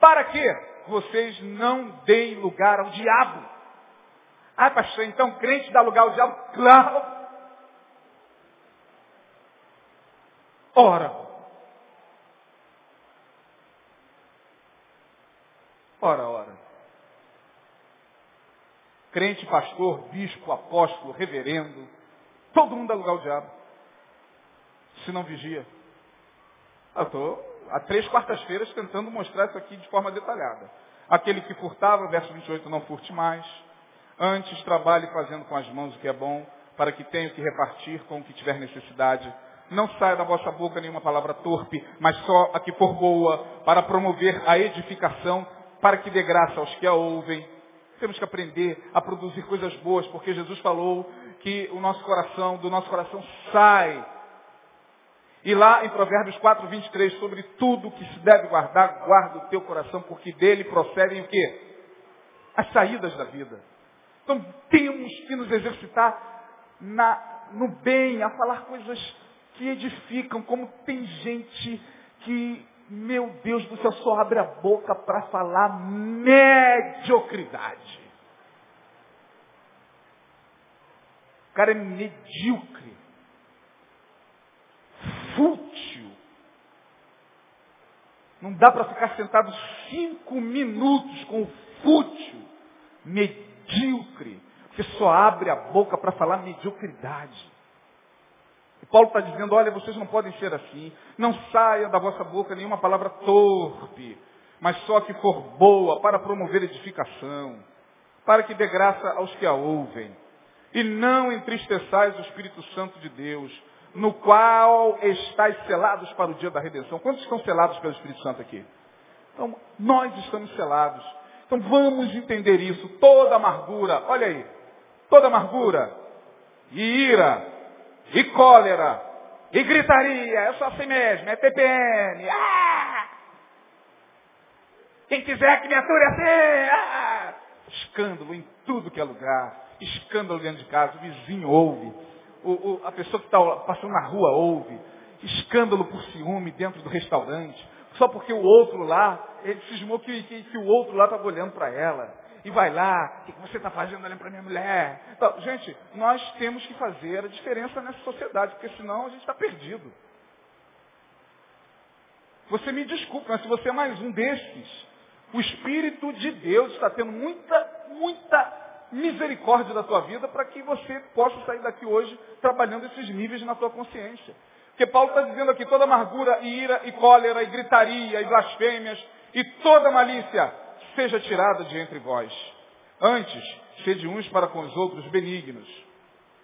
Para que vocês não deem lugar ao diabo. Ah, pastor, então crente dá lugar ao diabo? Claro. Ora. Ora, ora. Crente, pastor, bispo, apóstolo, reverendo, todo mundo dá lugar ao diabo. Se não vigia. Eu estou há três quartas-feiras tentando mostrar isso aqui de forma detalhada. Aquele que furtava, verso 28, não furte mais. Antes trabalhe fazendo com as mãos o que é bom, para que tenha o que repartir com o que tiver necessidade. Não saia da vossa boca nenhuma palavra torpe, mas só a que for boa, para promover a edificação, para que dê graça aos que a ouvem. Temos que aprender a produzir coisas boas, porque Jesus falou que o nosso coração, do nosso coração sai e lá em Provérbios 4, 23, sobre tudo que se deve guardar, guarda o teu coração, porque dele procedem o quê? As saídas da vida. Então temos que nos exercitar na, no bem, a falar coisas que edificam, como tem gente que, meu Deus céu, só abre a boca para falar mediocridade. O cara é medíocre fútil. Não dá para ficar sentado cinco minutos com o fútil, medíocre, porque só abre a boca para falar mediocridade. Paulo está dizendo, olha, vocês não podem ser assim. Não saia da vossa boca nenhuma palavra torpe, mas só que for boa para promover edificação, para que dê graça aos que a ouvem. E não entristeçais o Espírito Santo de Deus, no qual estáis selados para o dia da redenção. Quantos estão selados pelo Espírito Santo aqui? Então, nós estamos selados. Então vamos entender isso. Toda amargura, olha aí, toda amargura, e ira, e cólera, e gritaria, é só assim mesmo, é TPM. Ah! Quem quiser que me ature assim, ah! escândalo em tudo que é lugar, escândalo dentro de casa, o vizinho ouve, o, o, a pessoa que está passando na rua ouve. Escândalo por ciúme dentro do restaurante. Só porque o outro lá, ele cismou que, que, que o outro lá estava olhando para ela. E vai lá, o que, você está fazendo olhando para minha mulher? Então, gente, nós temos que fazer a diferença nessa sociedade, porque senão a gente está perdido. Você me desculpe, mas se você é mais um desses, o Espírito de Deus está tendo muita, muita misericórdia da tua vida para que você possa sair daqui hoje trabalhando esses níveis na tua consciência. Porque Paulo está dizendo aqui, toda amargura e ira e cólera e gritaria e blasfêmias e toda malícia seja tirada de entre vós. Antes, sede uns para com os outros benignos,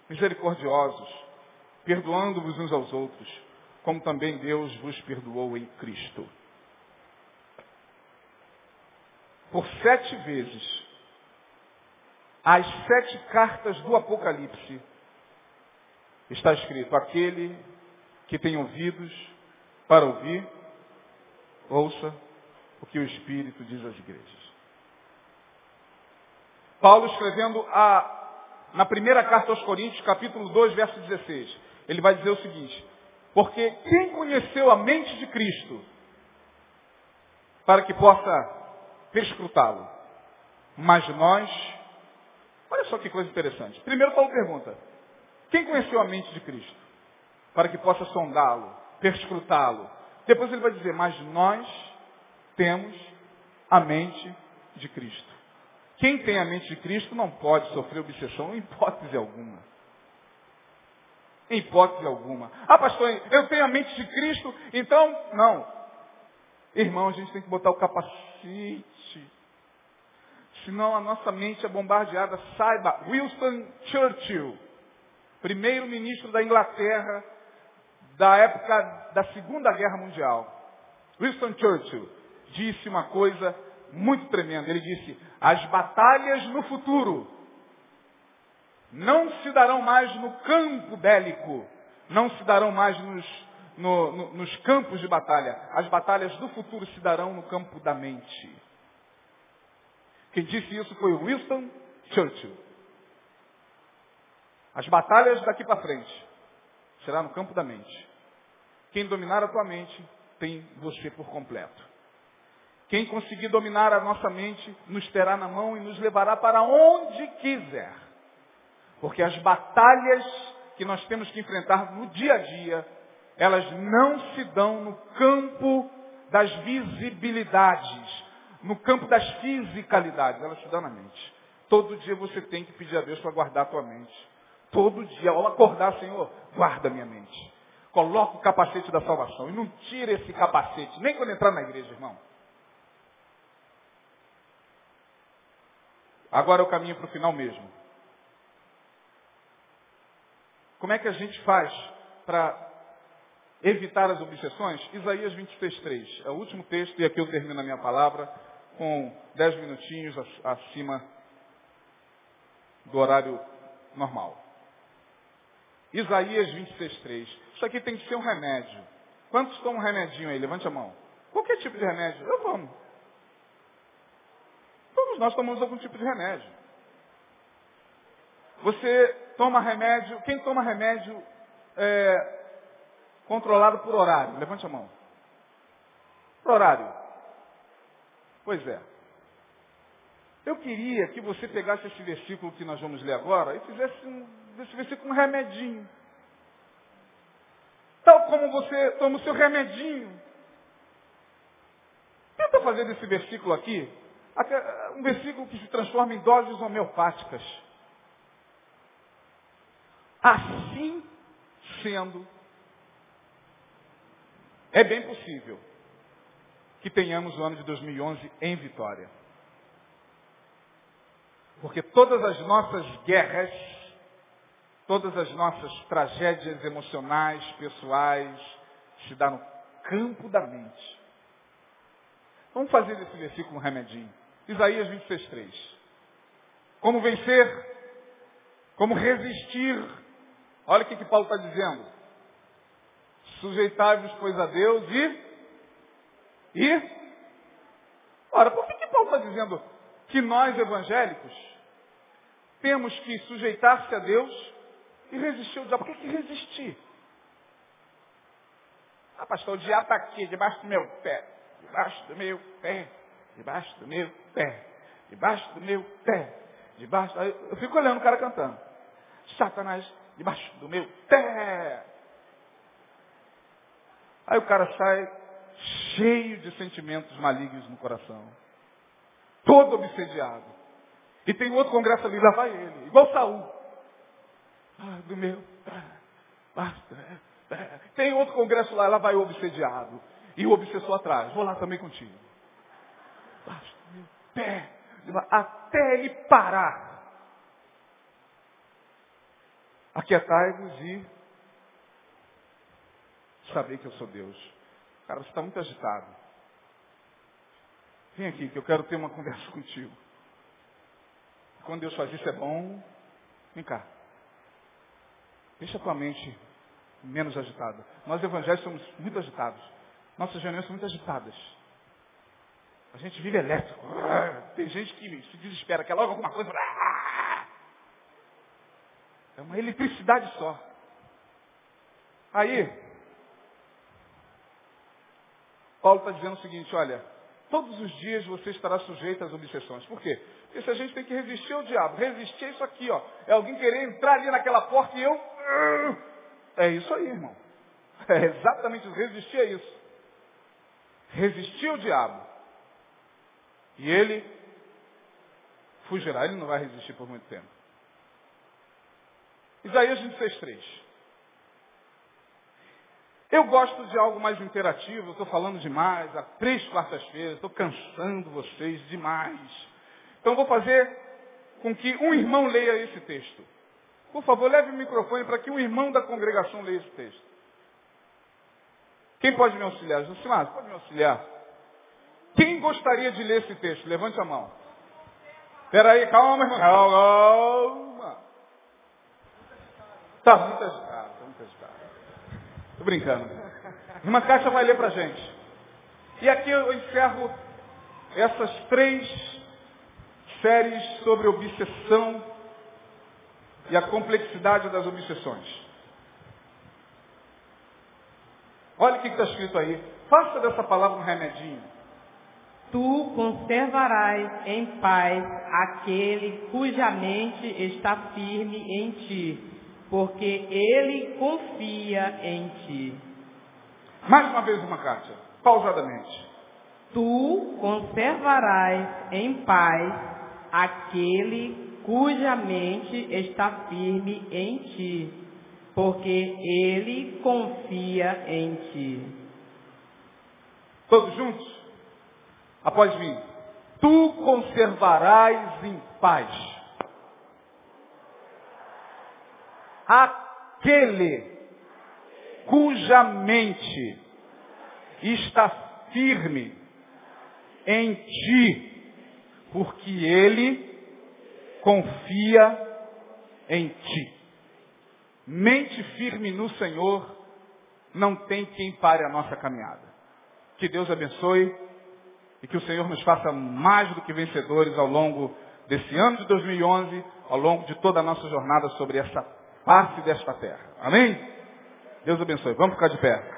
misericordiosos, perdoando-vos uns aos outros, como também Deus vos perdoou em Cristo. Por sete vezes, as sete cartas do Apocalipse, está escrito, aquele que tem ouvidos para ouvir, ouça o que o Espírito diz às igrejas. Paulo escrevendo a, na primeira carta aos Coríntios, capítulo 2, verso 16, ele vai dizer o seguinte, porque quem conheceu a mente de Cristo para que possa perscrutá-lo? Mas nós, olha só que coisa interessante. Primeiro Paulo pergunta, quem conheceu a mente de Cristo? Para que possa sondá-lo, perscrutá-lo. Depois ele vai dizer, mas nós temos a mente de Cristo. Quem tem a mente de Cristo não pode sofrer obsessão em hipótese alguma. Em hipótese alguma. Ah, pastor, eu tenho a mente de Cristo, então, não. Irmão, a gente tem que botar o capacete. Senão a nossa mente é bombardeada. Saiba, Winston Churchill, primeiro-ministro da Inglaterra, da época da Segunda Guerra Mundial. Winston Churchill disse uma coisa muito tremenda. Ele disse, as batalhas no futuro não se darão mais no campo bélico, não se darão mais nos, no, no, nos campos de batalha. As batalhas do futuro se darão no campo da mente. Quem disse isso foi Winston Churchill. As batalhas daqui para frente será no campo da mente. Quem dominar a tua mente tem você por completo. Quem conseguir dominar a nossa mente nos terá na mão e nos levará para onde quiser. Porque as batalhas que nós temos que enfrentar no dia a dia, elas não se dão no campo das visibilidades, no campo das fisicalidades, elas se dão na mente. Todo dia você tem que pedir a Deus para guardar a tua mente. Todo dia, ao acordar, Senhor, guarda minha mente. Coloca o capacete da salvação. E não tira esse capacete, nem quando entrar na igreja, irmão. Agora eu caminho para o final mesmo. Como é que a gente faz para evitar as obsessões? Isaías 23, 3. É o último texto e aqui eu termino a minha palavra com dez minutinhos acima do horário normal. Isaías 26, 3. Isso aqui tem que ser um remédio. Quantos tomam um remedinho aí? Levante a mão. Qualquer tipo de remédio. Eu tomo. Todos nós tomamos algum tipo de remédio. Você toma remédio, quem toma remédio é, controlado por horário? Levante a mão. Por horário. Pois é. Eu queria que você pegasse esse versículo que nós vamos ler agora e fizesse um, esse versículo um remedinho. Tal como você toma o seu remedinho. Tenta fazer desse versículo aqui um versículo que se transforma em doses homeopáticas. Assim sendo, é bem possível que tenhamos o ano de 2011 em vitória. Porque todas as nossas guerras, todas as nossas tragédias emocionais, pessoais, se dão no campo da mente. Vamos fazer desse versículo um remedinho. Isaías 26, 3. Como vencer? Como resistir? Olha o que, que Paulo está dizendo. Sujeitai-vos, pois, a Deus e... E? Ora, por que, que Paulo está dizendo que nós, evangélicos, temos que sujeitar-se a Deus e resistir ao diabo? Por que, que resistir? Ah, pastor, o diabo está aqui, debaixo do meu pé. Debaixo do meu pé debaixo do meu pé, debaixo do meu pé, debaixo. Eu fico olhando o cara cantando. Satanás, debaixo do meu pé. Aí o cara sai cheio de sentimentos malignos no coração. Todo obsediado. E tem outro congresso ali, lá vai ele, igual Saul. Ah, do meu basta. Tem outro congresso lá, lá vai o obsediado. E o obsessor atrás. Vou lá também contigo debaixo do meu pé, até ele parar. Aquietai-vos e saber que eu sou Deus. Cara, você está muito agitado. Vem aqui que eu quero ter uma conversa contigo. Quando Deus faz isso é bom. Vem cá. Deixa a tua mente menos agitada. Nós evangélicos somos muito agitados. Nossas reuniões são muito agitadas. A gente vive elétrico. Tem gente que se desespera, quer logo alguma coisa. É uma eletricidade só. Aí, Paulo está dizendo o seguinte, olha, todos os dias você estará sujeito às obsessões. Por quê? Porque se a gente tem que resistir ao diabo, resistir é isso aqui, ó. É alguém querer entrar ali naquela porta e eu. É isso aí, irmão. É exatamente isso. Resistir é isso. Resistir ao diabo. E ele fugirá. Ele não vai resistir por muito tempo. Isaías 26, 3. Eu gosto de algo mais interativo, estou falando demais, há três quartas-feiras, estou cansando vocês demais. Então vou fazer com que um irmão leia esse texto. Por favor, leve o microfone para que um irmão da congregação leia esse texto. Quem pode me auxiliar? Josimar, pode me auxiliar? Quem gostaria de ler esse texto? Levante a mão. Espera aí, calma, irmão. Calma. Tá muito agitado, tá muito agitado. Tô brincando. Irmã Caixa vai ler pra gente. E aqui eu encerro essas três séries sobre obsessão e a complexidade das obsessões. Olha o que está escrito aí. Faça dessa palavra um remedinho. Tu conservarás em paz aquele cuja mente está firme em ti, porque ele confia em ti. Mais uma vez uma carta, pausadamente. Tu conservarás em paz aquele cuja mente está firme em ti, porque ele confia em ti. Todos juntos? Após mim. Tu conservarás em paz aquele cuja mente está firme em ti, porque ele confia em ti. Mente firme no Senhor, não tem quem pare a nossa caminhada. Que Deus abençoe e que o Senhor nos faça mais do que vencedores ao longo desse ano de 2011, ao longo de toda a nossa jornada sobre essa parte desta terra. Amém? Deus abençoe. Vamos ficar de pé.